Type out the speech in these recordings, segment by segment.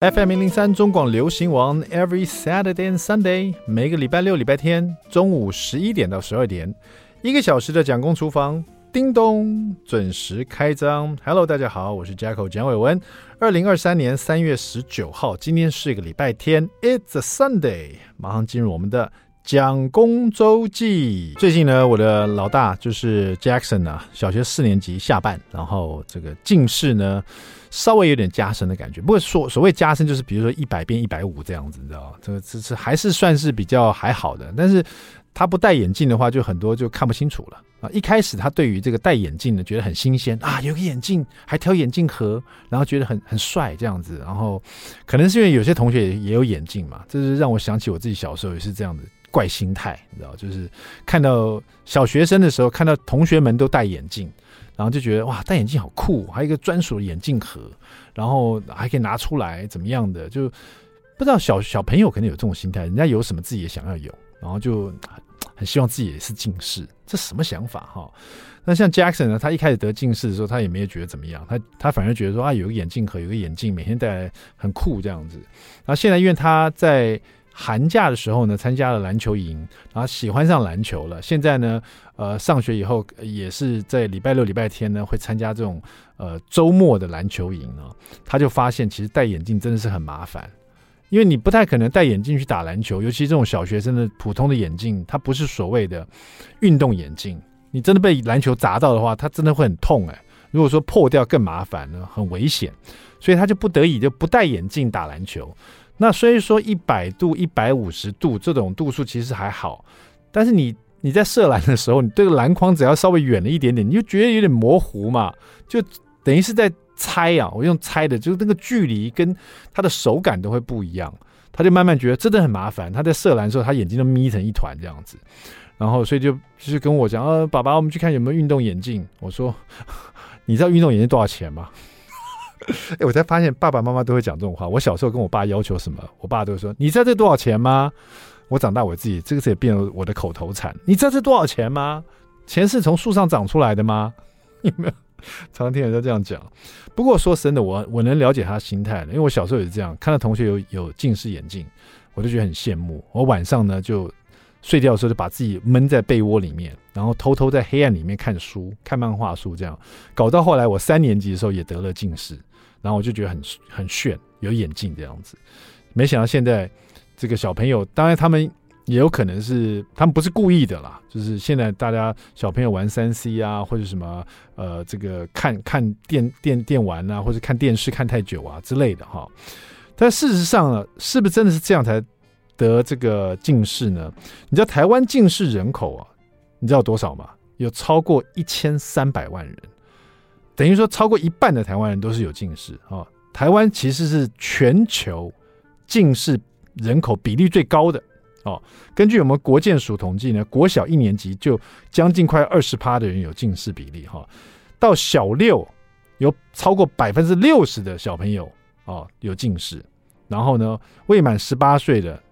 FM 零零三中广流行王，Every Saturday and Sunday，每个礼拜六、礼拜天中午十一点到十二点，一个小时的蒋公厨房，叮咚，准时开张。Hello，大家好，我是 Jacko 蒋伟文。二零二三年三月十九号，今天是一个礼拜天，It's a Sunday，马上进入我们的蒋公周记。最近呢，我的老大就是 Jackson 啊，小学四年级下半，然后这个近视呢。稍微有点加深的感觉，不过所所谓加深就是比如说一百变一百五这样子，你知道吗？这个这是还是算是比较还好的。但是他不戴眼镜的话，就很多就看不清楚了啊。一开始他对于这个戴眼镜的，觉得很新鲜啊，有个眼镜还挑眼镜盒，然后觉得很很帅这样子。然后可能是因为有些同学也也有眼镜嘛，这是让我想起我自己小时候也是这样的怪心态，你知道，就是看到小学生的时候，看到同学们都戴眼镜。然后就觉得哇，戴眼镜好酷，还有一个专属的眼镜盒，然后还可以拿出来，怎么样的？就不知道小小朋友可能有这种心态，人家有什么自己也想要有，然后就很希望自己也是近视，这什么想法哈？那像 Jackson 呢，他一开始得近视的时候，他也没有觉得怎么样，他他反而觉得说啊，有个眼镜盒，有个眼镜，每天戴很酷这样子。然后现在因为他在。寒假的时候呢，参加了篮球营，然后喜欢上篮球了。现在呢，呃，上学以后也是在礼拜六、礼拜天呢会参加这种呃周末的篮球营啊。他就发现，其实戴眼镜真的是很麻烦，因为你不太可能戴眼镜去打篮球，尤其这种小学生的普通的眼镜，它不是所谓的运动眼镜。你真的被篮球砸到的话，它真的会很痛哎。如果说破掉更麻烦呢，很危险，所以他就不得已就不戴眼镜打篮球。那所以说一百度、一百五十度这种度数其实还好，但是你你在射篮的时候，你这个篮筐只要稍微远了一点点，你就觉得有点模糊嘛，就等于是在猜啊。我用猜的，就是那个距离跟他的手感都会不一样，他就慢慢觉得真的很麻烦。他在射篮的时候，他眼睛都眯成一团这样子，然后所以就就是跟我讲，呃、啊，爸爸，我们去看有没有运动眼镜。我说，你知道运动眼镜多少钱吗？哎、我才发现爸爸妈妈都会讲这种话。我小时候跟我爸要求什么，我爸都会说：“你知道这多少钱吗？”我长大我自己这个词也变成我的口头禅：“你知道这多少钱吗？钱是从树上长出来的吗？” 有没有？常 常听人家这样讲。不过说真的，我我能了解他心态，因为我小时候也是这样，看到同学有有近视眼镜，我就觉得很羡慕。我晚上呢就睡觉的时候就把自己闷在被窝里面，然后偷偷在黑暗里面看书、看漫画书，这样搞到后来我三年级的时候也得了近视。然后我就觉得很很炫，有眼镜这样子，没想到现在这个小朋友，当然他们也有可能是他们不是故意的啦，就是现在大家小朋友玩三 C 啊，或者什么呃这个看看电电电玩啊，或者看电视看太久啊之类的哈。但事实上呢，是不是真的是这样才得这个近视呢？你知道台湾近视人口啊，你知道多少吗？有超过一千三百万人。等于说，超过一半的台湾人都是有近视啊！台湾其实是全球近视人口比例最高的哦。根据我们国健署统计呢，国小一年级就将近快二十趴的人有近视比例哈。到小六有超过百分之六十的小朋友哦有近视，然后呢，未满十八岁的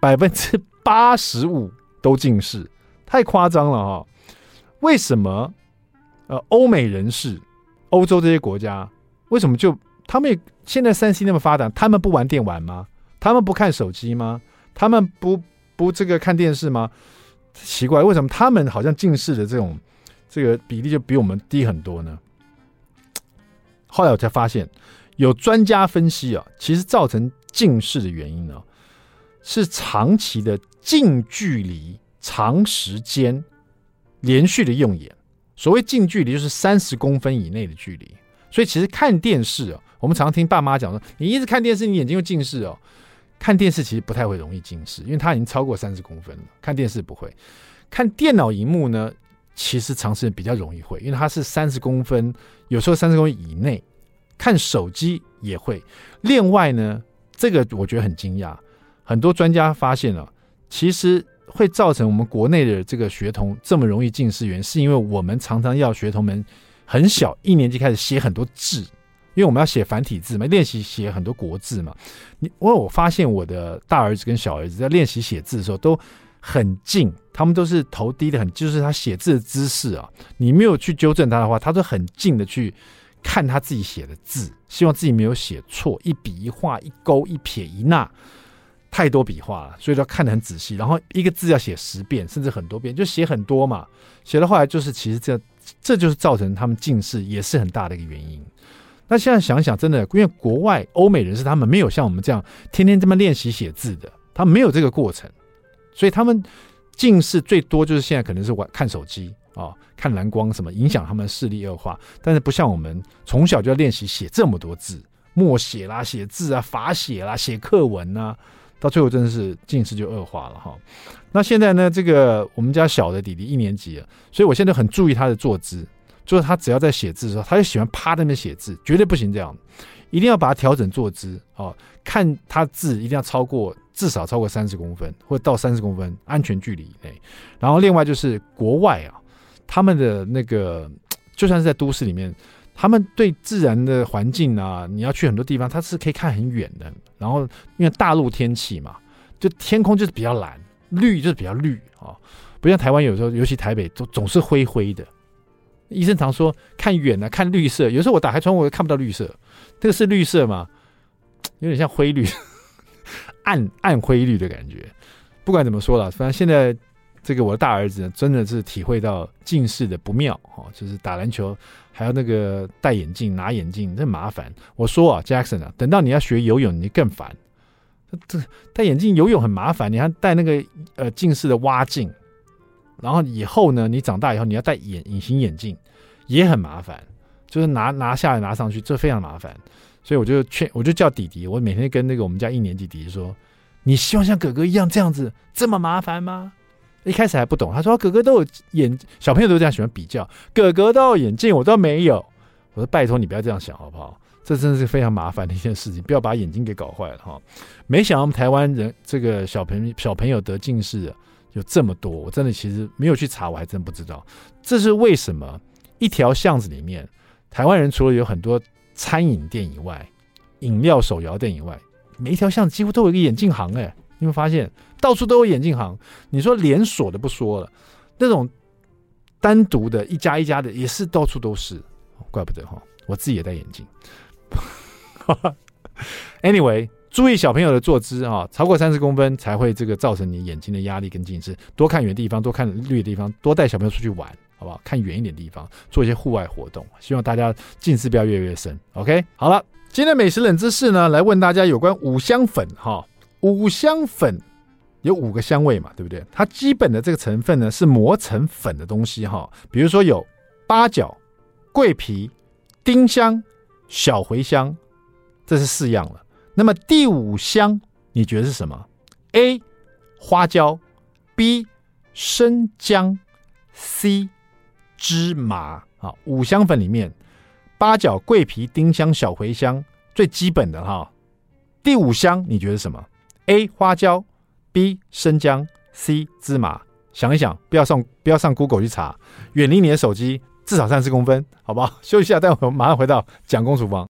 百分之八十五都近视，太夸张了哈！为什么？呃，欧美人士，欧洲这些国家，为什么就他们也现在三 C 那么发达，他们不玩电玩吗？他们不看手机吗？他们不不这个看电视吗？奇怪，为什么他们好像近视的这种这个比例就比我们低很多呢？后来我才发现，有专家分析啊，其实造成近视的原因呢，是长期的近距离、长时间连续的用眼。所谓近距离就是三十公分以内的距离，所以其实看电视哦，我们常听爸妈讲说，你一直看电视，你眼睛会近视哦。看电视其实不太会容易近视，因为它已经超过三十公分了。看电视不会，看电脑荧幕呢，其实长时间比较容易会，因为它是三十公分，有时候三十公分以内。看手机也会。另外呢，这个我觉得很惊讶，很多专家发现了，其实。会造成我们国内的这个学童这么容易近视，原因是因为我们常常要学童们很小一年级开始写很多字，因为我们要写繁体字嘛，练习写很多国字嘛。你，因为我发现我的大儿子跟小儿子在练习写字的时候都很近，他们都是头低的很，就是他写字的姿势啊，你没有去纠正他的话，他都很近的去看他自己写的字，希望自己没有写错，一笔一画一勾一撇一捺，太多笔画了，所以要看得很仔细。然后一个字要写十遍，甚至很多遍，就写很多嘛。写到后来就是，其实这这就是造成他们近视也是很大的一个原因。那现在想想，真的，因为国外欧美人士他们没有像我们这样天天这么练习写字的，他没有这个过程，所以他们近视最多就是现在可能是玩看手机啊、哦，看蓝光什么影响他们视力恶化。但是不像我们从小就要练习写这么多字，默写啦、写字啊、法写啦、写课文啊，到最后真的是近视就恶化了哈、那现在呢，这个我们家小的弟弟一年级了，所以我现在很注意他的坐姿。就是他只要在写字的时候，他就喜欢趴在那边写字，绝对不行这样，一定要把他调整坐姿哦。看他字一定要超过至少超过三十公分，或者到三十公分安全距离以内。然后另外就是国外啊，他们的那个就算是在都市里面，他们对自然的环境啊，你要去很多地方，他是可以看很远的。然后因为大陆天气嘛，就天空就是比较蓝，绿就是比较绿啊、哦，不像台湾有时候，尤其台北总总是灰灰的。医生常说看远了、啊、看绿色，有时候我打开窗户我看不到绿色，这个是绿色吗？有点像灰绿，暗暗灰绿的感觉。不管怎么说了，反正现在这个我的大儿子，真的是体会到近视的不妙哦，就是打篮球还要那个戴眼镜拿眼镜，这麻烦。我说啊，Jackson 啊，等到你要学游泳，你更烦。这戴眼镜游泳很麻烦，你还戴那个呃近视的蛙镜。然后以后呢，你长大以后你要戴眼隐形眼镜，也很麻烦，就是拿拿下来拿上去，这非常麻烦。所以我就劝，我就叫弟弟，我每天跟那个我们家一年级弟弟说：“你希望像哥哥一样这样子这么麻烦吗？”一开始还不懂，他说：“哥哥都有眼，小朋友都这样喜欢比较，哥哥都有眼镜，我都没有。”我说：“拜托你不要这样想好不好？这真的是非常麻烦的一件事情，不要把眼睛给搞坏了哈。”没想到台湾人这个小朋小朋友得近视的。有这么多，我真的其实没有去查，我还真不知道这是为什么。一条巷子里面，台湾人除了有很多餐饮店以外，饮料手摇店以外，每一条巷子几乎都有一个眼镜行。哎，你会发现到处都有眼镜行。你说连锁的不说了，那种单独的一家一家的也是到处都是。怪不得哈，我自己也戴眼镜。Anyway。注意小朋友的坐姿啊，超过三十公分才会这个造成你眼睛的压力跟近视。多看远地方，多看绿的地方，多带小朋友出去玩，好不好？看远一点地方，做一些户外活动。希望大家近视不要越来越深。OK，好了，今天美食冷知识呢，来问大家有关五香粉哈。五香粉有五个香味嘛，对不对？它基本的这个成分呢是磨成粉的东西哈，比如说有八角、桂皮、丁香、小茴香，这是四样了。那么第五香你觉得是什么？A. 花椒，B. 生姜，C. 芝麻。啊，五香粉里面，八角、桂皮、丁香、小茴香，最基本的哈。第五香你觉得什么？A. 花椒，B. 生姜，C. 芝麻。想一想，不要上不要上 Google 去查，远离你的手机，至少三十公分，好不好？休息一下，待会儿马上回到蒋公厨房。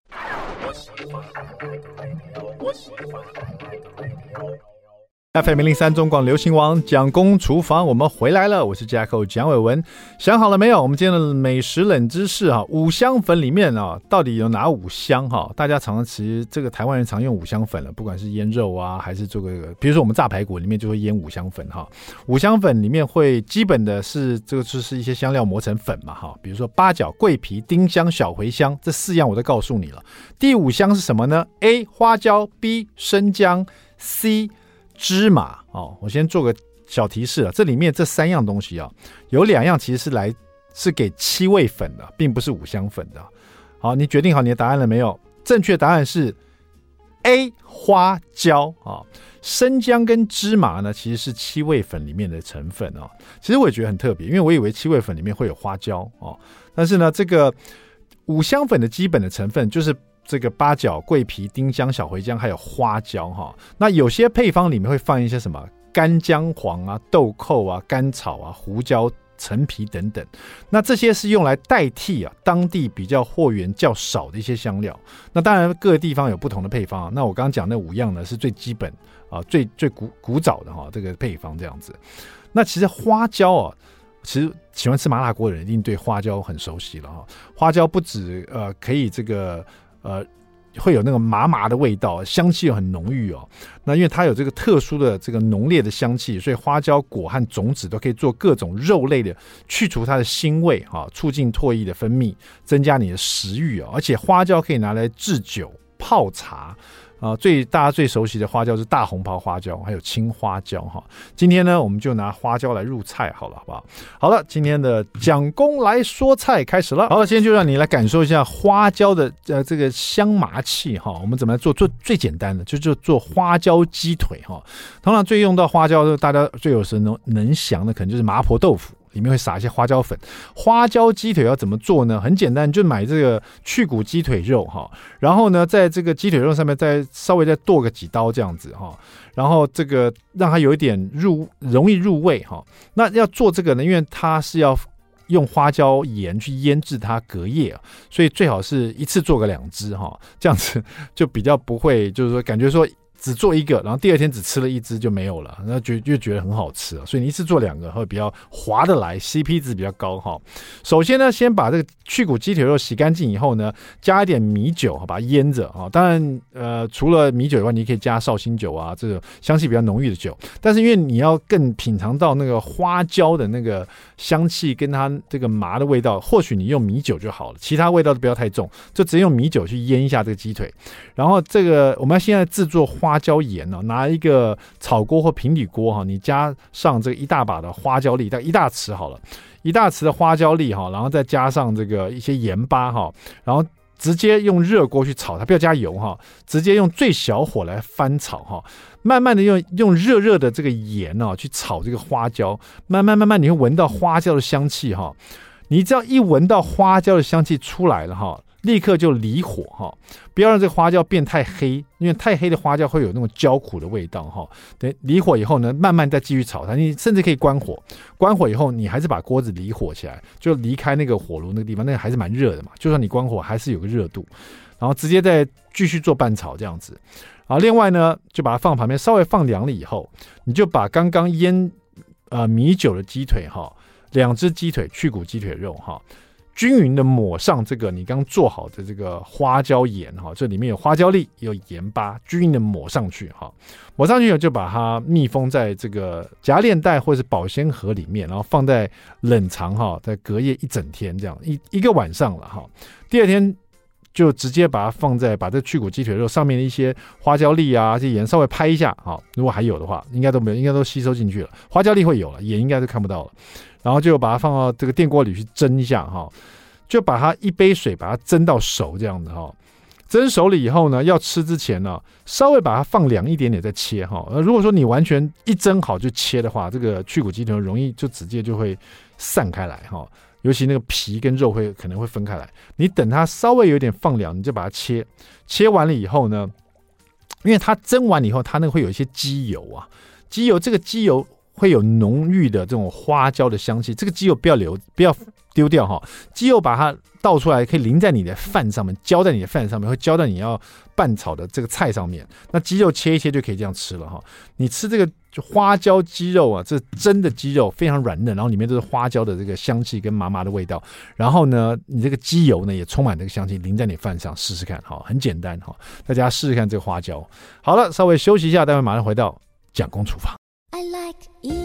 FM 零零三中广流行王蒋公厨房，我们回来了，我是 Jacko 蒋伟文。想好了没有？我们今天的美食冷知识哈，五香粉里面啊，到底有哪五香哈？大家常常其实这个台湾人常用五香粉了，不管是腌肉啊，还是做个，比如说我们炸排骨里面就会腌五香粉哈。五香粉里面会基本的是这个就是一些香料磨成粉嘛哈，比如说八角、桂皮、丁香、小茴香这四样我都告诉你了。第五香是什么呢？A 花椒，B 生姜，C。芝麻哦，我先做个小提示啊，这里面这三样东西啊，有两样其实是来是给七味粉的，并不是五香粉的。好，你决定好你的答案了没有？正确答案是 A 花椒啊，生姜跟芝麻呢其实是七味粉里面的成分哦。其实我也觉得很特别，因为我以为七味粉里面会有花椒哦，但是呢，这个五香粉的基本的成分就是。这个八角、桂皮、丁香、小茴香，还有花椒哈。那有些配方里面会放一些什么干姜黄啊、豆蔻啊、甘草啊、胡椒、陈皮等等。那这些是用来代替啊当地比较货源较少的一些香料。那当然各个地方有不同的配方。那我刚刚讲那五样呢是最基本啊、最最古古早的哈这个配方这样子。那其实花椒啊，其实喜欢吃麻辣锅的人一定对花椒很熟悉了哈。花椒不止呃可以这个呃。会有那个麻麻的味道，香气又很浓郁哦。那因为它有这个特殊的这个浓烈的香气，所以花椒果和种子都可以做各种肉类的，去除它的腥味啊，促进唾液的分泌，增加你的食欲哦。而且花椒可以拿来制酒、泡茶。啊，最大家最熟悉的花椒是大红袍花椒，还有青花椒哈。今天呢，我们就拿花椒来入菜好了，好不好？好了，今天的蒋公来说菜开始了。好了，今天就让你来感受一下花椒的呃这个香麻气哈。我们怎么来做？做最简单的，就就做花椒鸡腿哈。通常最用到花椒，大家最有时能能想的，可能就是麻婆豆腐。里面会撒一些花椒粉，花椒鸡腿要怎么做呢？很简单，就买这个去骨鸡腿肉哈，然后呢，在这个鸡腿肉上面再稍微再剁个几刀这样子哈，然后这个让它有一点入容易入味哈。那要做这个呢，因为它是要用花椒盐去腌制它隔夜，所以最好是一次做个两只哈，这样子就比较不会就是说感觉说。只做一个，然后第二天只吃了一只就没有了，那就就觉得很好吃啊。所以你一次做两个会比较划得来，CP 值比较高哈。首先呢，先把这个去骨鸡腿肉洗干净以后呢，加一点米酒，把它腌着啊。当然，呃，除了米酒以外，你可以加绍兴酒啊，这个香气比较浓郁的酒。但是因为你要更品尝到那个花椒的那个香气跟它这个麻的味道，或许你用米酒就好了，其他味道都不要太重，就直接用米酒去腌一下这个鸡腿。然后这个我们要现在制作花。花椒盐呢，拿一个炒锅或平底锅哈，你加上这个一大把的花椒粒，大概一大匙好了，一大匙的花椒粒哈，然后再加上这个一些盐巴哈，然后直接用热锅去炒它，不要加油哈，直接用最小火来翻炒哈，慢慢的用用热热的这个盐啊去炒这个花椒，慢慢慢慢你会闻到花椒的香气哈，你只要一闻到花椒的香气出来了哈。立刻就离火哈，不要让这个花椒变太黑，因为太黑的花椒会有那种焦苦的味道哈。等离火以后呢，慢慢再继续炒它，你甚至可以关火。关火以后，你还是把锅子离火起来，就离开那个火炉那个地方，那个还是蛮热的嘛。就算你关火，还是有个热度。然后直接再继续做拌炒这样子。啊另外呢，就把它放旁边，稍微放凉了以后，你就把刚刚腌呃米酒的鸡腿哈，两只鸡腿去骨鸡腿肉哈。均匀的抹上这个你刚做好的这个花椒盐哈，这里面有花椒粒，有盐巴，均匀的抹上去哈。抹上去以后就把它密封在这个夹链袋或是保鲜盒里面，然后放在冷藏哈，在隔夜一整天这样一一个晚上了哈。第二天就直接把它放在把这去骨鸡腿肉上面的一些花椒粒啊，这盐稍微拍一下哈，如果还有的话，应该都没有，应该都吸收进去了。花椒粒会有了，盐应该是看不到了。然后就把它放到这个电锅里去蒸一下哈，就把它一杯水把它蒸到熟这样子哈。蒸熟了以后呢，要吃之前呢，稍微把它放凉一点点再切哈。呃，如果说你完全一蒸好就切的话，这个去骨鸡腿容易就直接就会散开来哈，尤其那个皮跟肉会可能会分开来。你等它稍微有点放凉，你就把它切。切完了以后呢，因为它蒸完以后，它那个会有一些鸡油啊，鸡油这个鸡油。会有浓郁的这种花椒的香气，这个鸡油不要留，不要丢掉哈。鸡肉把它倒出来，可以淋在你的饭上面，浇在你的饭上面，会浇在你要拌炒的这个菜上面。那鸡肉切一切就可以这样吃了哈。你吃这个花椒鸡肉啊，这真的鸡肉非常软嫩，然后里面都是花椒的这个香气跟麻麻的味道。然后呢，你这个鸡油呢也充满这个香气，淋在你饭上试试看哈，很简单哈，大家试试看这个花椒。好了，稍微休息一下，待会马上回到蒋公厨房。I like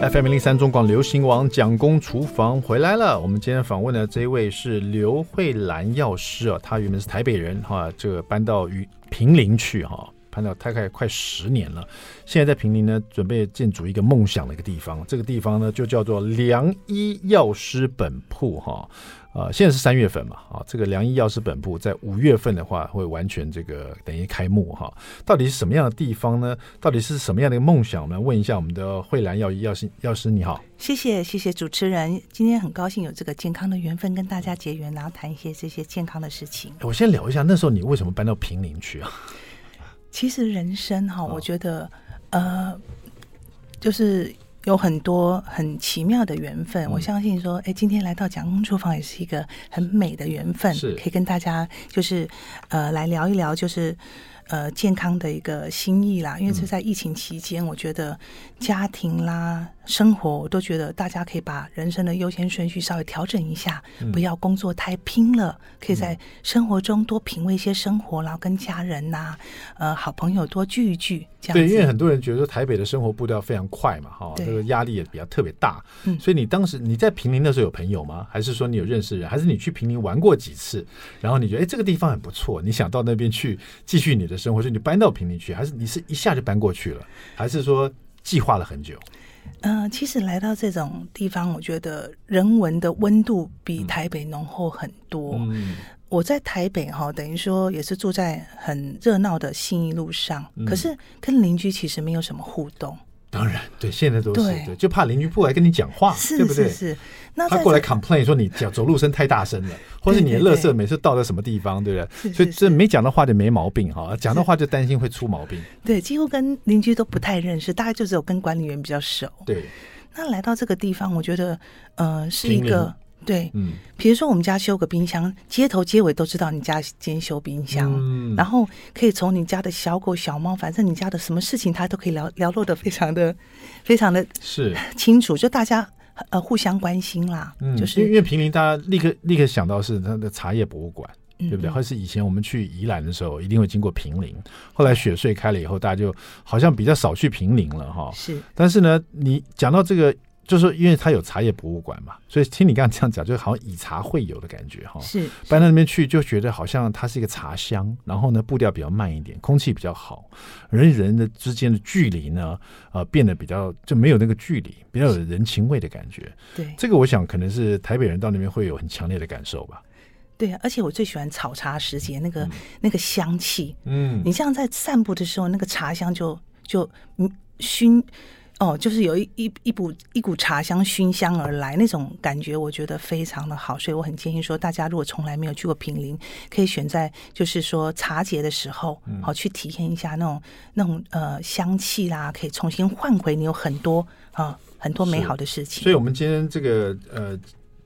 FM 零零三中广流行王蒋公厨房回来了。我们今天访问的这一位是刘慧兰药师啊，他原本是台北人哈，这个搬到于平林去哈，搬到大概快十年了。现在在平林呢，准备建筑一个梦想的一个地方，这个地方呢就叫做良医药师本铺哈。呃，现在是三月份嘛，啊，这个良医药师本部在五月份的话会完全这个等于开幕哈。到底是什么样的地方呢？到底是什么样的一个梦想呢？问一下我们的慧兰药医药师药师你好，谢谢谢谢主持人，今天很高兴有这个健康的缘分跟大家结缘，然后谈一些这些健康的事情。我先聊一下，那时候你为什么搬到平林去啊？其实人生哈，我觉得、哦、呃，就是。有很多很奇妙的缘分，嗯、我相信说，哎，今天来到蒋公厨房也是一个很美的缘分，是。可以跟大家就是呃来聊一聊，就是呃，健康的一个心意啦，因为是在疫情期间，我觉得家庭啦、生活，我都觉得大家可以把人生的优先顺序稍微调整一下，不要工作太拼了，可以在生活中多品味一些生活，然后跟家人呐、呃，好朋友多聚一聚。这样。对，因为很多人觉得说台北的生活步调非常快嘛，哈，这个压力也比较特别大。嗯，所以你当时你在平林的时候有朋友吗？还是说你有认识人？还是你去平林玩过几次？然后你觉得哎，这个地方很不错，你想到那边去继续你的生活，就你搬到平林去，还是你是一下就搬过去了，还是说计划了很久？嗯、呃，其实来到这种地方，我觉得人文的温度比台北浓厚很多。嗯，我在台北哈，等于说也是住在很热闹的信义路上，嗯、可是跟邻居其实没有什么互动。当然，对，现在都是对，对，就怕邻居过来跟你讲话，是对不对？是，是，是。那他过来 complain 说你脚走路声太大声了，或是你的垃圾每次倒在什么地方，对不对？所以这没讲的话就没毛病哈，讲的话就担心会出毛病。对，几乎跟邻居都不太认识，大概就只有跟管理员比较熟。对。那来到这个地方，我觉得，呃，是一个。对，嗯，比如说我们家修个冰箱，街头街尾都知道你家今天修冰箱，嗯，然后可以从你家的小狗小猫，反正你家的什么事情，他都可以聊聊落的非常的非常的是。清楚，就大家呃互相关心啦，嗯，就是因为平林大家立刻立刻想到是他的茶叶博物馆，对不对？或是以前我们去宜兰的时候，一定会经过平林，后来雪穗开了以后，大家就好像比较少去平林了哈，是，但是呢，你讲到这个。就是因为它有茶叶博物馆嘛，所以听你刚刚这样讲，就好像以茶会友的感觉哈。是搬到那边去，就觉得好像它是一个茶乡，然后呢步调比较慢一点，空气比较好，人与人的之间的距离呢，呃，变得比较就没有那个距离，比较有人情味的感觉。对，这个我想可能是台北人到那边会有很强烈的感受吧。对，而且我最喜欢炒茶时节那个、嗯、那个香气。嗯，你像在散步的时候，那个茶香就就嗯熏。哦，就是有一一一股一股茶香熏香而来，那种感觉我觉得非常的好，所以我很建议说，大家如果从来没有去过平林，可以选在就是说茶节的时候，好、嗯、去体验一下那种那种呃香气啦，可以重新换回你有很多啊很多美好的事情。所以，我们今天这个呃。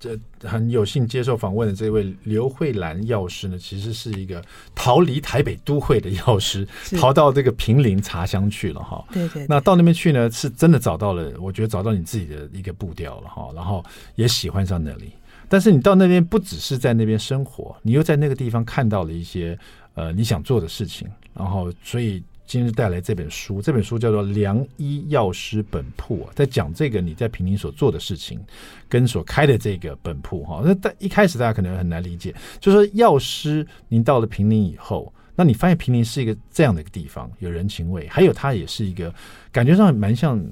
这很有幸接受访问的这位刘慧兰药师呢，其实是一个逃离台北都会的药师，逃到这个平林茶乡去了哈。对，对对。那到那边去呢，是真的找到了，我觉得找到你自己的一个步调了哈。然后也喜欢上那里。但是你到那边不只是在那边生活，你又在那个地方看到了一些呃你想做的事情。然后所以。今日带来这本书，这本书叫做《良医药师本铺》，在讲这个你在平林所做的事情，跟所开的这个本铺哈。那一开始大家可能很难理解，就是说药师您到了平林以后，那你发现平林是一个这样的一个地方，有人情味，还有它也是一个感觉上蛮像，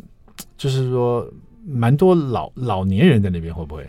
就是说蛮多老老年人在那边，会不会？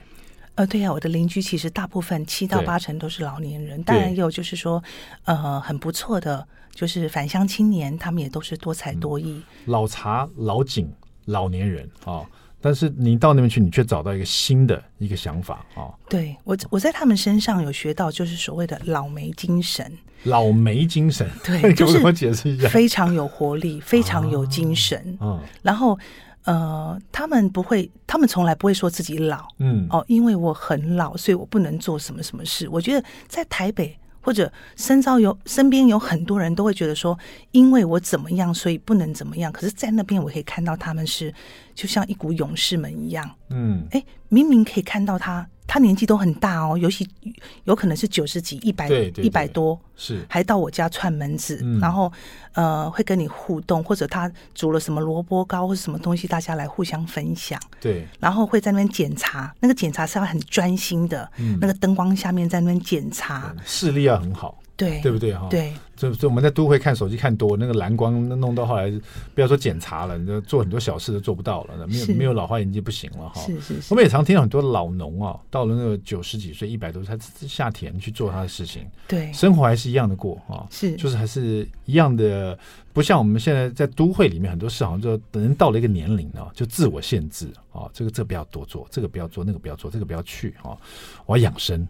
呃，对呀、啊，我的邻居其实大部分七到八成都是老年人，当然也有就是说，呃，很不错的。就是返乡青年，他们也都是多才多艺，嗯、老茶、老井、老年人啊、哦。但是你到那边去，你却找到一个新的一个想法啊。哦、对我，我在他们身上有学到，就是所谓的老梅精神。老梅精神，对，就是我解释一下，非常有活力，非常有精神。嗯、哦，然后呃，他们不会，他们从来不会说自己老。嗯，哦，因为我很老，所以我不能做什么什么事。我觉得在台北。或者身遭有身边有很多人都会觉得说，因为我怎么样，所以不能怎么样。可是，在那边我可以看到他们是就像一股勇士们一样。嗯，哎，明明可以看到他。他年纪都很大哦，尤其有可能是九十几、一百、一百多，是。还到我家串门子，嗯、然后呃会跟你互动，或者他煮了什么萝卜糕或者什么东西，大家来互相分享。对，然后会在那边检查，那个检查是要很专心的，嗯、那个灯光下面在那边检查，视力要很好，对，对不对哈？对。就就我们在都会看手机看多，那个蓝光弄到后来，不要说检查了，你就做很多小事都做不到了，没有没有老花眼镜不行了哈。是是是。我们也常听到很多老农啊，到了那个九十几岁、一百多岁，他下田去做他的事情，对，生活还是一样的过啊，是，就是还是一样的，不像我们现在在都会里面很多事，好像就等人到了一个年龄啊，就自我限制啊，这个这个不要多做，这个不要做，那个不要做，这个不要去啊，我要养生，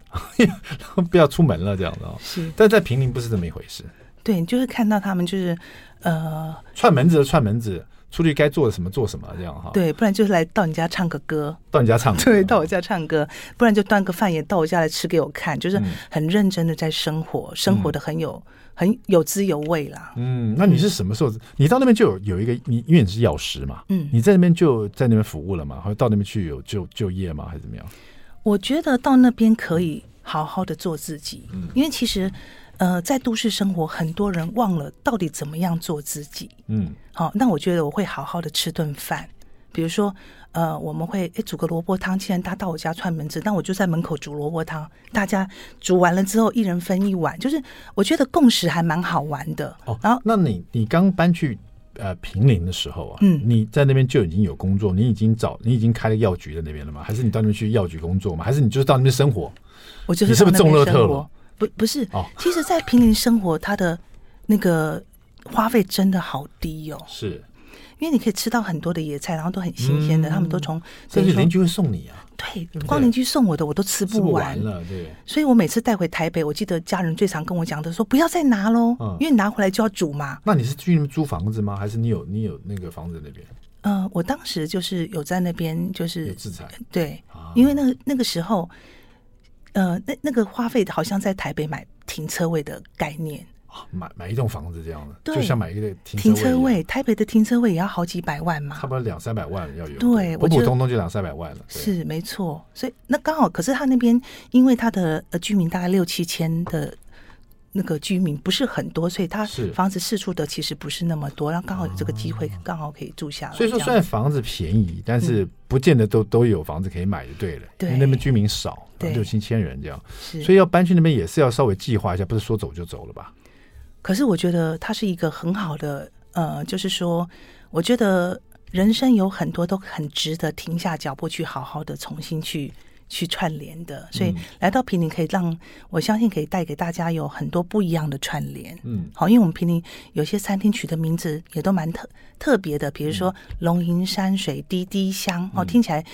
不要出门了这样的啊。是，但在平林不是这么一回事。对，你就会看到他们就是，呃，串门子的串门子，出去该做什么做什么这样哈。对，不然就是来到你家唱个歌，到你家唱 歌，对，到我家唱歌，不然就端个饭也到我家来吃给我看，就是很认真的在生活，嗯、生活的很有很有滋有味啦。嗯，那你是什么时候？你到那边就有有一个，你因为你是药师嘛，嗯，你在那边就在那边服务了嘛，或者到那边去有就就业吗？还是怎么样？我觉得到那边可以好好的做自己，嗯，因为其实。呃，在都市生活，很多人忘了到底怎么样做自己。嗯，好，那我觉得我会好好的吃顿饭，比如说，呃，我们会诶煮个萝卜汤，既然他到我家串门子，那我就在门口煮萝卜汤，大家煮完了之后，一人分一碗，就是我觉得共识还蛮好玩的。哦，然后，那你你刚搬去呃平林的时候啊，嗯，你在那边就已经有工作，你已经找你已经开了药局在那边了吗？还是你到那边去药局工作吗？还是你就是到那边生活？我就是你是不是中乐特了？不不是，其实，在平林生活，它的那个花费真的好低哦。是，因为你可以吃到很多的野菜，然后都很新鲜的，他们都从甚至邻居会送你啊。对，光邻居送我的我都吃不完了。对，所以我每次带回台北，我记得家人最常跟我讲的说，不要再拿喽，因为你拿回来就要煮嘛。那你是去租房子吗？还是你有你有那个房子那边？嗯，我当时就是有在那边，就是自产。对，因为那个那个时候。呃，那那个花费好像在台北买停车位的概念，买买一栋房子这样的，对，就像买一个停车位，停车位。台北的停车位也要好几百万嘛，差不多两三百万要有。对，普普通通就两三百万了。是没错，所以那刚好，可是他那边因为他的呃居民大概六七千的。那个居民不是很多，所以他房子释出的其实不是那么多，然后刚好有这个机会，刚好可以住下来。所以说，虽然房子便宜，但是不见得都都有房子可以买就对了。对，因为那边居民少，六七千人这样，所以要搬去那边也是要稍微计划一下，不是说走就走了吧？可是我觉得它是一个很好的，呃，就是说，我觉得人生有很多都很值得停下脚步去好好的重新去。去串联的，所以来到平林可以让我相信可以带给大家有很多不一样的串联。嗯，好，因为我们平林有些餐厅取的名字也都蛮特特别的，比如说龙吟山水滴滴香，哦，听起来。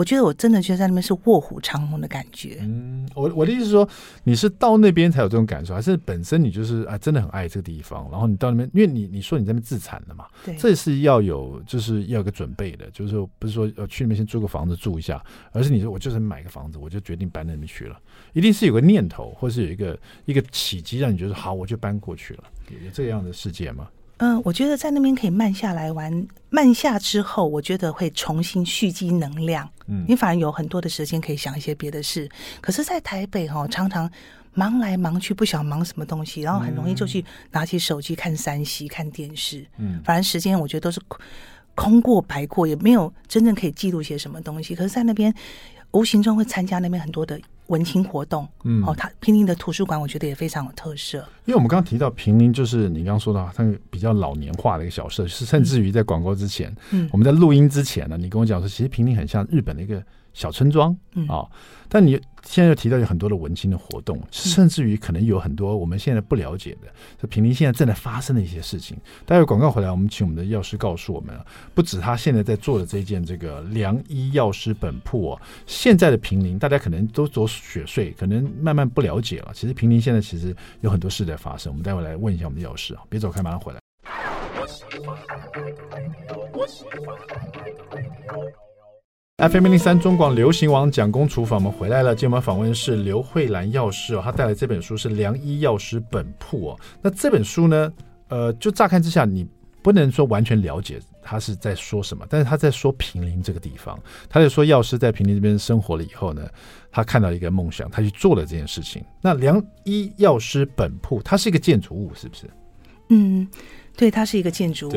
我觉得我真的觉得在那边是卧虎藏龙的感觉。嗯，我我的意思是说，你是到那边才有这种感受，还是本身你就是啊真的很爱这个地方，然后你到那边，因为你你说你在那边自产的嘛，对，这是要有就是要有个准备的，就是说不是说要去那边先租个房子住一下，而是你说我就是买个房子，我就决定搬那边去了，一定是有个念头，或是有一个一个契机让你觉得好，我就搬过去了，有这样的世界吗？嗯、呃，我觉得在那边可以慢下来玩，慢下之后，我觉得会重新蓄积能量。嗯，你反而有很多的时间可以想一些别的事。可是，在台北哈、哦，常常忙来忙去，不晓忙什么东西，然后很容易就去拿起手机看三 C、看电视。嗯，反正时间我觉得都是空过白过，也没有真正可以记录些什么东西。可是，在那边无形中会参加那边很多的。文青活动，嗯，哦，它平林的图书馆，我觉得也非常有特色。因为我们刚刚提到平林，就是你刚刚说到，它比较老年化的一个小社区，甚至于在广告之前，嗯，我们在录音之前呢，你跟我讲说，其实平林很像日本的一个小村庄，嗯啊。但你现在又提到有很多的文青的活动，甚至于可能有很多我们现在不了解的，这平林现在正在发生的一些事情。待会广告回来，我们请我们的药师告诉我们，不止他现在在做的这一件这个良医药师本铺哦，现在的平林大家可能都走雪隧，可能慢慢不了解了。其实平林现在其实有很多事在发生。我们待会来问一下我们的药师啊，别走开，马上回来。FM 零零三中广流行网蒋公厨房，我们回来了。今天我们访问是刘慧兰药师哦，她带来这本书是《良医药师本铺》哦。那这本书呢，呃，就乍看之下，你不能说完全了解他是在说什么，但是他在说平林这个地方，他在说药师在平林这边生活了以后呢，他看到一个梦想，他去做了这件事情。那良医药师本铺，它是一个建筑物，是不是？嗯，对，它是一个建筑物。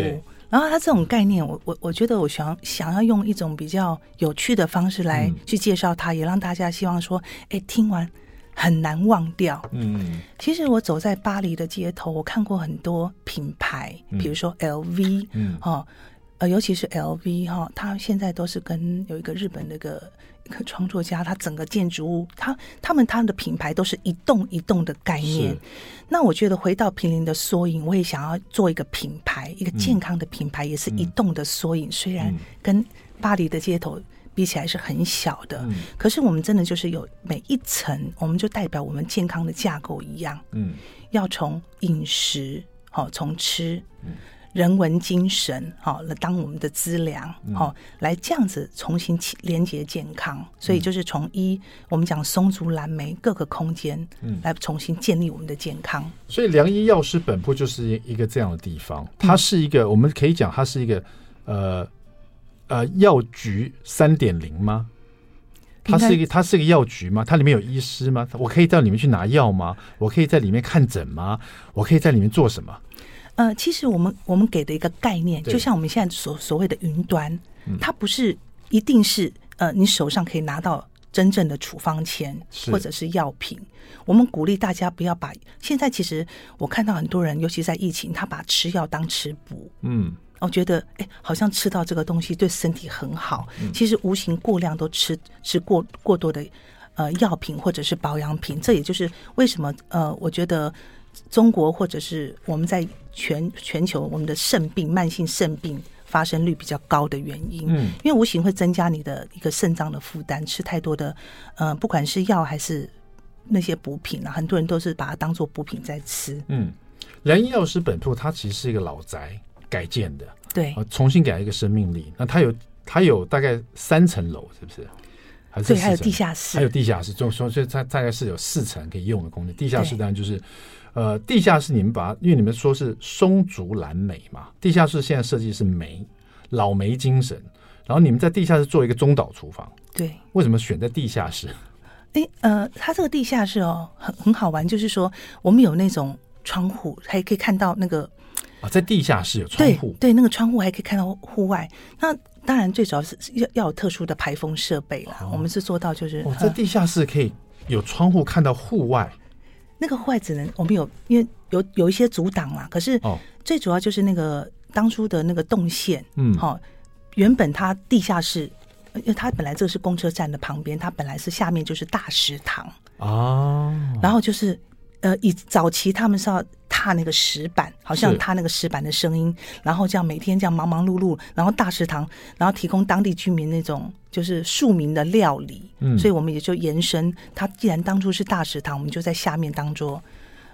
然后他这种概念，我我我觉得我想想要用一种比较有趣的方式来去介绍它，嗯、也让大家希望说，哎，听完很难忘掉。嗯，其实我走在巴黎的街头，我看过很多品牌，比如说 LV，嗯，哦，呃，尤其是 LV 哈、哦，它现在都是跟有一个日本那个。创作家，他整个建筑物，他他们他们的品牌都是一栋一栋的概念。那我觉得回到平林的缩影，我也想要做一个品牌，一个健康的品牌，也是一栋的缩影。嗯、虽然跟巴黎的街头比起来是很小的，嗯、可是我们真的就是有每一层，我们就代表我们健康的架构一样。嗯，要从饮食，好、哦、从吃。嗯人文精神，好来当我们的资粮，好、嗯、来这样子重新连接健康。所以就是从一，我们讲松竹蓝莓各个空间，嗯，来重新建立我们的健康。所以良医药师本铺就是一个这样的地方，它是一个，嗯、我们可以讲它是一个，呃呃药局三点零吗？它是一个，它是一个药局吗？它里面有医师吗？我可以到里面去拿药吗？我可以在里面看诊吗？我可以在里面做什么？呃，其实我们我们给的一个概念，就像我们现在所所谓的云端，它不是一定是呃你手上可以拿到真正的处方签或者是药品。我们鼓励大家不要把现在其实我看到很多人，尤其在疫情，他把吃药当吃补。嗯。我觉得，哎，好像吃到这个东西对身体很好。其实无形过量都吃吃过过多的呃药品或者是保养品，这也就是为什么呃，我觉得中国或者是我们在全全球我们的肾病、慢性肾病发生率比较高的原因。嗯，因为无形会增加你的一个肾脏的负担，吃太多的呃，不管是药还是那些补品啊，很多人都是把它当做补品在吃。嗯，良医药师本铺它其实是一个老宅。改建的，对，重新给它一个生命力。那它有，它有大概三层楼，是不是？还是对，还有地下室，还有地下室，就说，所以它大概是有四层可以用的空间。地下室当然就是，呃，地下室你们把它，因为你们说是松竹蓝莓嘛，地下室现在设计是梅，老梅精神。然后你们在地下室做一个中岛厨房，对，为什么选在地下室？哎，呃，它这个地下室哦，很很好玩，就是说我们有那种窗户，还可以看到那个。啊，在地下室有窗户，对，对，那个窗户还可以看到户外。那当然，最主要是要要有特殊的排风设备啦。哦、我们是做到就是，哦，在地下室可以有窗户看到户外。那个户外只能我们有，因为有有一些阻挡嘛。可是，最主要就是那个当初的那个动线，嗯，好，原本它地下室，因为它本来这个是公车站的旁边，它本来是下面就是大食堂哦，然后就是。呃，以早期他们是要踏那个石板，好像踏那个石板的声音，然后这样每天这样忙忙碌碌，然后大食堂，然后提供当地居民那种就是庶民的料理。嗯，所以我们也就延伸，它既然当初是大食堂，我们就在下面当做，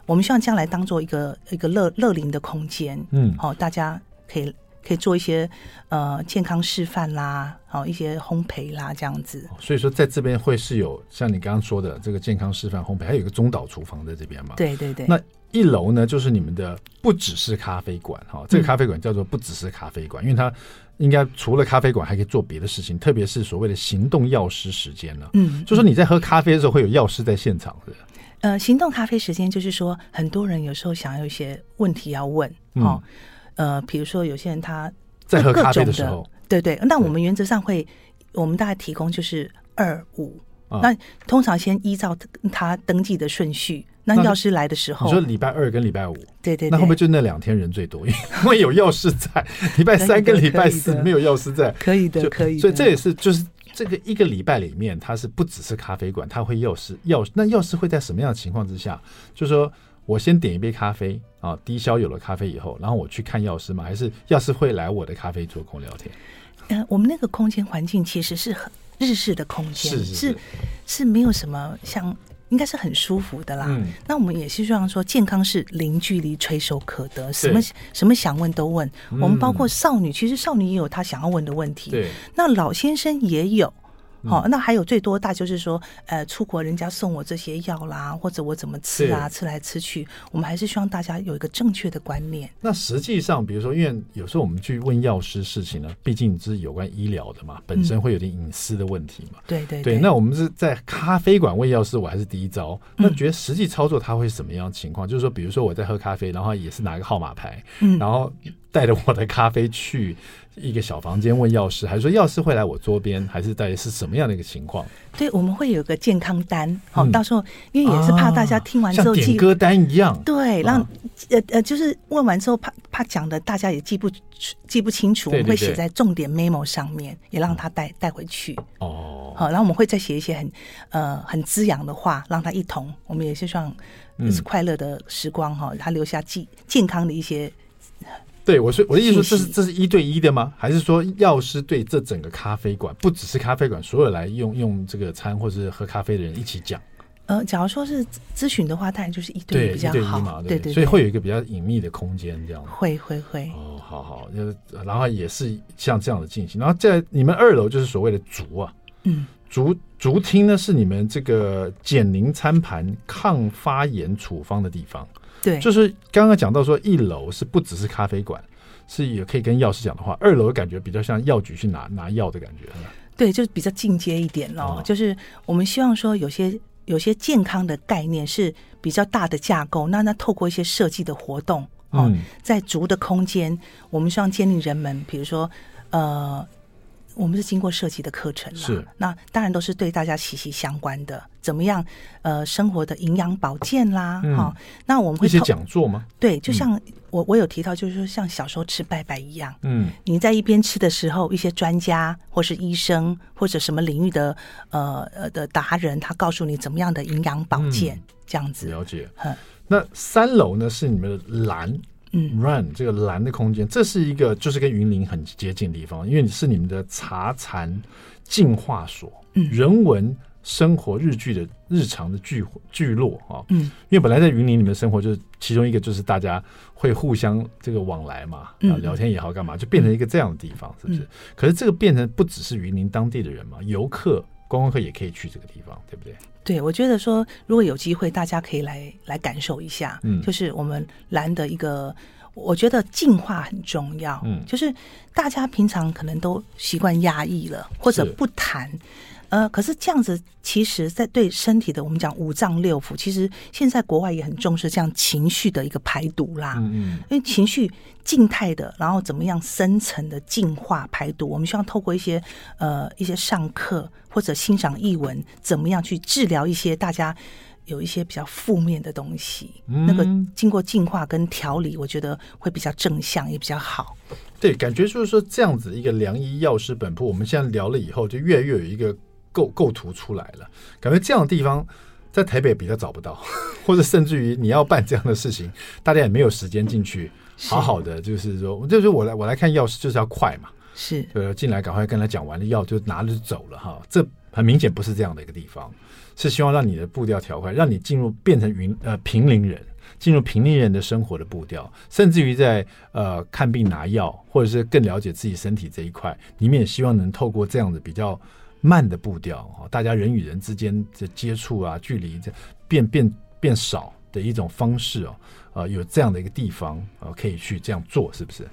我们希望将来当做一个一个乐乐龄的空间。嗯，好，大家可以。可以做一些呃健康示范啦，好一些烘焙啦这样子。所以说在这边会是有像你刚刚说的这个健康示范烘焙，还有一个中岛厨房在这边嘛？对对对。那一楼呢，就是你们的不只是咖啡馆哈，这个咖啡馆叫做不只是咖啡馆，嗯、因为它应该除了咖啡馆还可以做别的事情，特别是所谓的行动药师时间呢。嗯，就说你在喝咖啡的时候会有药师在现场的。呃，行动咖啡时间就是说很多人有时候想要一些问题要问，哦。嗯呃，比如说有些人他在喝咖啡的时候，对对，那我们原则上会，我们大概提供就是二五，那通常先依照他登记的顺序，那药师来的时候，你说礼拜二跟礼拜五，对对，那会不会就那两天人最多？因为有药师在，礼拜三跟礼拜四没有药师在，可以的，可以。所以这也是就是这个一个礼拜里面，它是不只是咖啡馆，它会药师药，那药师会在什么样的情况之下，就说。我先点一杯咖啡啊，低消有了咖啡以后，然后我去看药师吗？还是药师会来我的咖啡桌跟我聊天？嗯、呃，我们那个空间环境其实是很日式的空间，是是没有什么像，应该是很舒服的啦。嗯，那我们也是希望说，健康是零距离、垂手可得，什么什么想问都问。我们包括少女，其实少女也有她想要问的问题。对，那老先生也有。好、嗯哦，那还有最多大就是说，呃，出国人家送我这些药啦，或者我怎么吃啊，吃来吃去，我们还是希望大家有一个正确的观念。那实际上，比如说，因为有时候我们去问药师事情呢，毕竟是有关医疗的嘛，本身会有点隐私的问题嘛。对、嗯、对对。那我们是在咖啡馆问药师，我还是第一招。那觉得实际操作它会是什么样的情况？嗯、就是说，比如说我在喝咖啡，然后也是拿个号码牌，嗯，然后带着我的咖啡去。一个小房间问药师，还是说药师会来我桌边，还是大概是什么样的一个情况？对，我们会有个健康单，好、嗯，到时候因为也是怕大家听完之后记、啊、点歌单一样，对，让、啊、呃呃，就是问完之后怕怕讲的大家也记不记不清楚，我们会写在重点 memo 上面，也让他带带回去。哦，好，然后我们会再写一些很呃很滋养的话，让他一同，我们也是希望是快乐的时光哈，他留下记健康的一些。对，我说我的意思说，这是这是一对一的吗？还是说药师对这整个咖啡馆，不只是咖啡馆，所有来用用这个餐或者是喝咖啡的人一起讲？呃，假如说是咨询的话，当然就是一对一比较好，对，一对一嘛，对对，对对。所以会有一个比较隐秘的空间，这样。会会会。哦。好好，然后也是像这样的进行。然后在你们二楼就是所谓的竹啊，嗯，竹竹厅呢是你们这个减龄餐盘、抗发炎处方的地方。对，就是刚刚讲到说，一楼是不只是咖啡馆，是也可以跟药师讲的话。二楼感觉比较像药局去拿拿药的感觉。对，就是比较进阶一点咯。哦，就是我们希望说有些。有些健康的概念是比较大的架构，那那透过一些设计的活动，哦，在足的空间，我们希望建立人们，比如说，呃，我们是经过设计的课程，是那当然都是对大家息息相关的，怎么样，呃，生活的营养保健啦，哈，那我们会一些讲座吗？对，就像。我我有提到，就是说像小时候吃拜拜一样，嗯，你在一边吃的时候，一些专家或是医生或者什么领域的呃呃的达人，他告诉你怎么样的营养保健，嗯、这样子。了解。嗯、那三楼呢是你们的蓝，嗯，Run 这个蓝的空间，这是一个就是跟云林很接近的地方，因为你是你们的茶禅净化所，嗯，人文。生活日剧的日常的聚聚落啊，嗯，因为本来在云林里面生活，就是其中一个就是大家会互相这个往来嘛，嗯，聊天也好干嘛，就变成一个这样的地方，是不是？可是这个变成不只是云林当地的人嘛，游客、观光客也可以去这个地方，对不对？对，我觉得说如果有机会，大家可以来来感受一下，嗯，就是我们蓝的一个，我觉得进化很重要，嗯，就是大家平常可能都习惯压抑了，或者不谈。呃，可是这样子，其实，在对身体的我们讲五脏六腑，其实现在国外也很重视这样情绪的一个排毒啦。嗯嗯。因为情绪静态的，然后怎么样深层的净化排毒，我们希望透过一些呃一些上课或者欣赏译文，怎么样去治疗一些大家有一些比较负面的东西。嗯。那个经过净化跟调理，我觉得会比较正向，也比较好。对，感觉就是说这样子一个良医药师本铺，我们现在聊了以后，就越来越有一个。构构图出来了，感觉这样的地方在台北比较找不到，或者甚至于你要办这样的事情，大家也没有时间进去，好好的就是说，就是我来我来看药师就是要快嘛，是。呃进来赶快跟他讲完了药就拿着就走了哈，这很明显不是这样的一个地方，是希望让你的步调调快，让你进入变成云呃平林人，进入平林人的生活的步调，甚至于在呃看病拿药或者是更了解自己身体这一块，你们也希望能透过这样的比较。慢的步调啊，大家人与人之间的接触啊，距离这变变变少的一种方式哦，呃，有这样的一个地方啊，可以去这样做，是不是？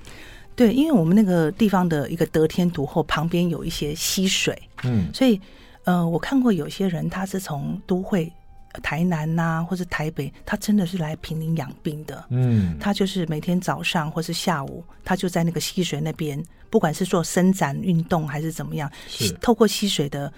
对，因为我们那个地方的一个得天独厚，旁边有一些溪水，嗯，所以呃，我看过有些人他是从都会。台南呐、啊，或是台北，他真的是来平林养病的。嗯，他就是每天早上或是下午，他就在那个溪水那边，不管是做伸展运动还是怎么样，是透过溪水的，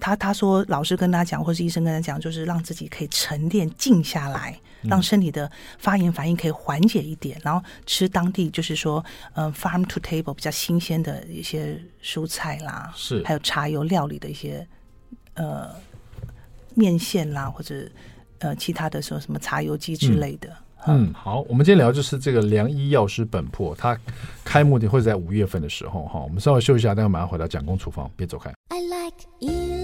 他他说老师跟他讲，或是医生跟他讲，就是让自己可以沉淀静下来，让身体的发炎反应可以缓解一点，然后吃当地就是说，嗯、呃，farm to table 比较新鲜的一些蔬菜啦，是还有茶油料理的一些，呃。面线啦，或者呃其他的说什么茶油鸡之类的。嗯，嗯，好，我们今天聊就是这个良医药师本铺，它开幕的会在五月份的时候哈。我们稍微休息一下，待会马上回到蒋公厨房，别走开。I like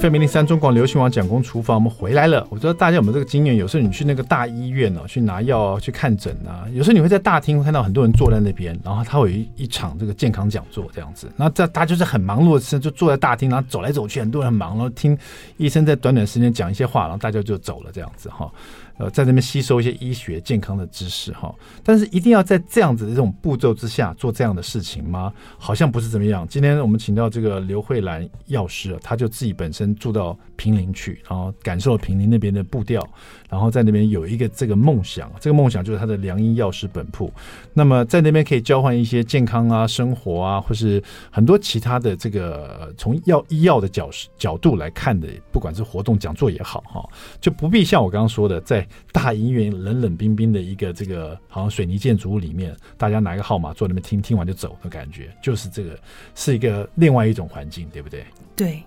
FM 零零三中广流行网蒋公厨房，我们回来了。我不知道大家有没有这个经验？有时候你去那个大医院哦、去拿药啊，去看诊啊，有时候你会在大厅看到很多人坐在那边，然后他会有一一场这个健康讲座这样子。然后这大家就是很忙碌的时候，就坐在大厅，然后走来走去，很多人很忙，然后听医生在短短时间讲一些话，然后大家就走了这样子哈。呃，在那边吸收一些医学健康的知识哈，但是一定要在这样子的这种步骤之下做这样的事情吗？好像不是怎么样。今天我们请到这个刘慧兰药师啊，他就自己本身住到平林去，然后感受了坪林那边的步调，然后在那边有一个这个梦想，这个梦想就是他的良医药师本铺。那么在那边可以交换一些健康啊、生活啊，或是很多其他的这个从药医药的角角度来看的，不管是活动讲座也好哈，就不必像我刚刚说的在。大医院冷冷冰冰的一个这个好像水泥建筑物里面，大家拿一个号码坐那边听，听完就走的感觉，就是这个是一个另外一种环境，对不对？对，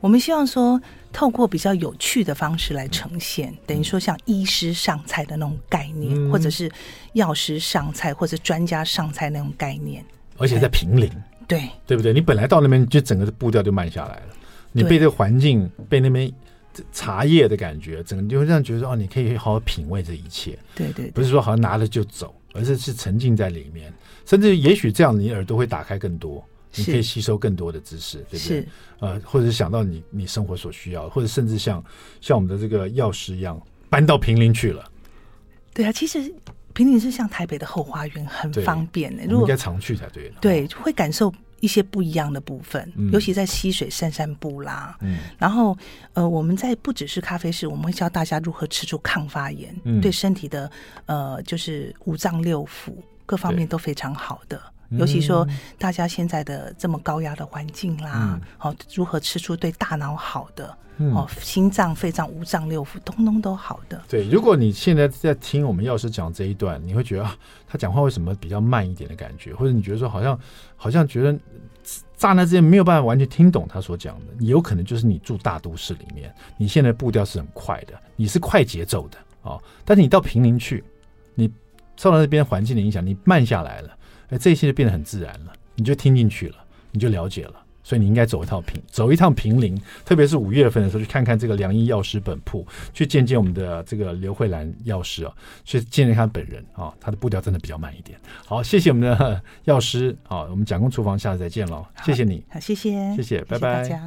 我们希望说透过比较有趣的方式来呈现，嗯、等于说像医师上菜的那种概念，嗯、或者是药师上菜或者专家上菜那种概念，而且在平林，对，对不对？你本来到那边就整个的步调就慢下来了，你被这个环境被那边。茶叶的感觉，整个就会让觉得哦，你可以好好品味这一切。对，对对，不是说好像拿了就走，而是是沉浸在里面，甚至也许这样你耳朵会打开更多，你可以吸收更多的知识，对不对？呃，或者是想到你你生活所需要，或者甚至像像我们的这个药师一样搬到平林去了。对啊，其实平林是像台北的后花园，很方便的。如果应该常去才对。对，会感受。一些不一样的部分，嗯、尤其在溪水散散步啦。嗯，然后呃，我们在不只是咖啡室，我们会教大家如何吃出抗发炎，嗯、对身体的呃，就是五脏六腑各方面都非常好的。尤其说大家现在的这么高压的环境啦，好、嗯哦，如何吃出对大脑好的？嗯、哦，心脏、肺脏、五脏六腑，通通都好的。对，如果你现在在听我们药师讲这一段，你会觉得啊，他讲话为什么比较慢一点的感觉？或者你觉得说好像好像觉得刹那之间没有办法完全听懂他所讲的？你有可能就是你住大都市里面，你现在步调是很快的，你是快节奏的啊、哦。但是你到平林去，你受到那边环境的影响，你慢下来了。哎，这些就变得很自然了，你就听进去了，你就了解了，所以你应该走一趟平，走一趟平林，特别是五月份的时候，去看看这个良医药师本铺，去见见我们的这个刘慧兰药师啊，去见见他本人啊，他的步调真的比较慢一点。好，谢谢我们的药师，好，我们蒋公厨房下次再见喽，谢谢你，好，谢谢，谢谢，拜拜。